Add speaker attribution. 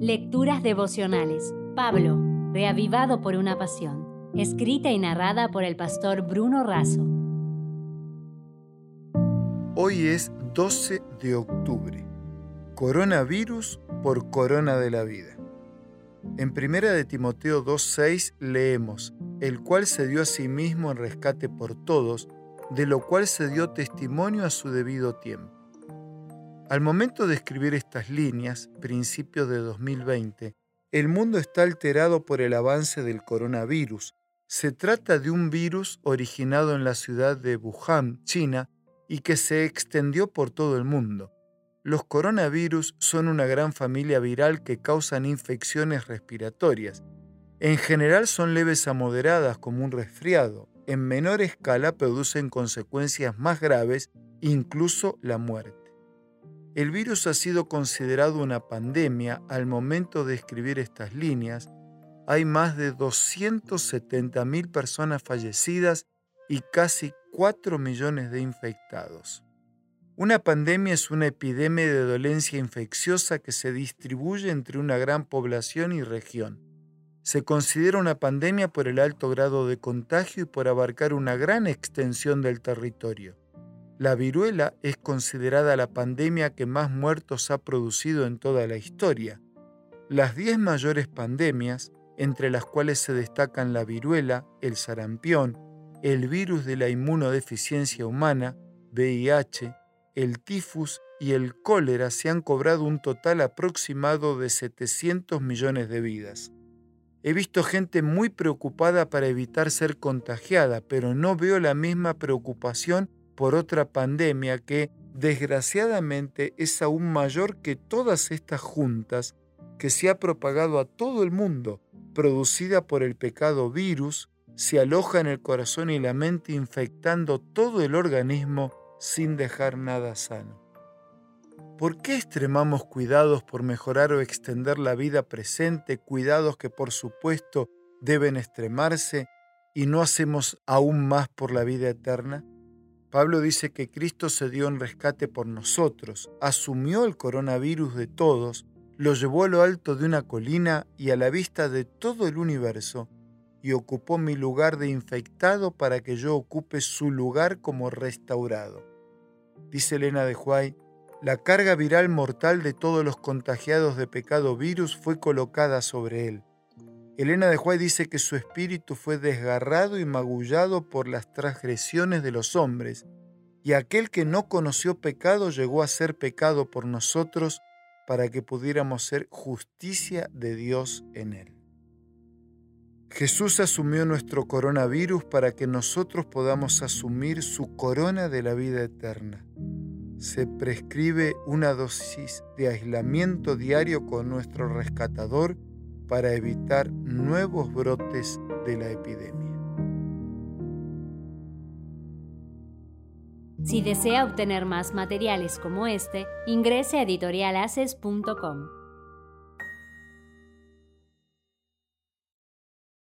Speaker 1: Lecturas devocionales. Pablo, reavivado por una pasión. Escrita y narrada por el pastor Bruno Razo.
Speaker 2: Hoy es 12 de octubre. Coronavirus por corona de la vida. En primera de Timoteo 2:6 leemos, el cual se dio a sí mismo en rescate por todos, de lo cual se dio testimonio a su debido tiempo. Al momento de escribir estas líneas, principios de 2020, el mundo está alterado por el avance del coronavirus. Se trata de un virus originado en la ciudad de Wuhan, China, y que se extendió por todo el mundo. Los coronavirus son una gran familia viral que causan infecciones respiratorias. En general son leves a moderadas como un resfriado. En menor escala producen consecuencias más graves, incluso la muerte. El virus ha sido considerado una pandemia al momento de escribir estas líneas. Hay más de 270.000 personas fallecidas y casi 4 millones de infectados. Una pandemia es una epidemia de dolencia infecciosa que se distribuye entre una gran población y región. Se considera una pandemia por el alto grado de contagio y por abarcar una gran extensión del territorio. La viruela es considerada la pandemia que más muertos ha producido en toda la historia. Las 10 mayores pandemias, entre las cuales se destacan la viruela, el sarampión, el virus de la inmunodeficiencia humana, VIH, el tifus y el cólera, se han cobrado un total aproximado de 700 millones de vidas. He visto gente muy preocupada para evitar ser contagiada, pero no veo la misma preocupación por otra pandemia que desgraciadamente es aún mayor que todas estas juntas que se ha propagado a todo el mundo, producida por el pecado virus, se aloja en el corazón y la mente infectando todo el organismo sin dejar nada sano. ¿Por qué extremamos cuidados por mejorar o extender la vida presente, cuidados que por supuesto deben extremarse, y no hacemos aún más por la vida eterna? Pablo dice que Cristo se dio en rescate por nosotros, asumió el coronavirus de todos, lo llevó a lo alto de una colina y a la vista de todo el universo, y ocupó mi lugar de infectado para que yo ocupe su lugar como restaurado. Dice Elena de Huay, la carga viral mortal de todos los contagiados de pecado virus fue colocada sobre él. Elena de Juárez dice que su espíritu fue desgarrado y magullado por las transgresiones de los hombres, y aquel que no conoció pecado llegó a ser pecado por nosotros para que pudiéramos ser justicia de Dios en él. Jesús asumió nuestro coronavirus para que nosotros podamos asumir su corona de la vida eterna. Se prescribe una dosis de aislamiento diario con nuestro rescatador para evitar nuevos brotes de la epidemia.
Speaker 1: Si desea obtener más materiales como este, ingrese a editorialaces.com.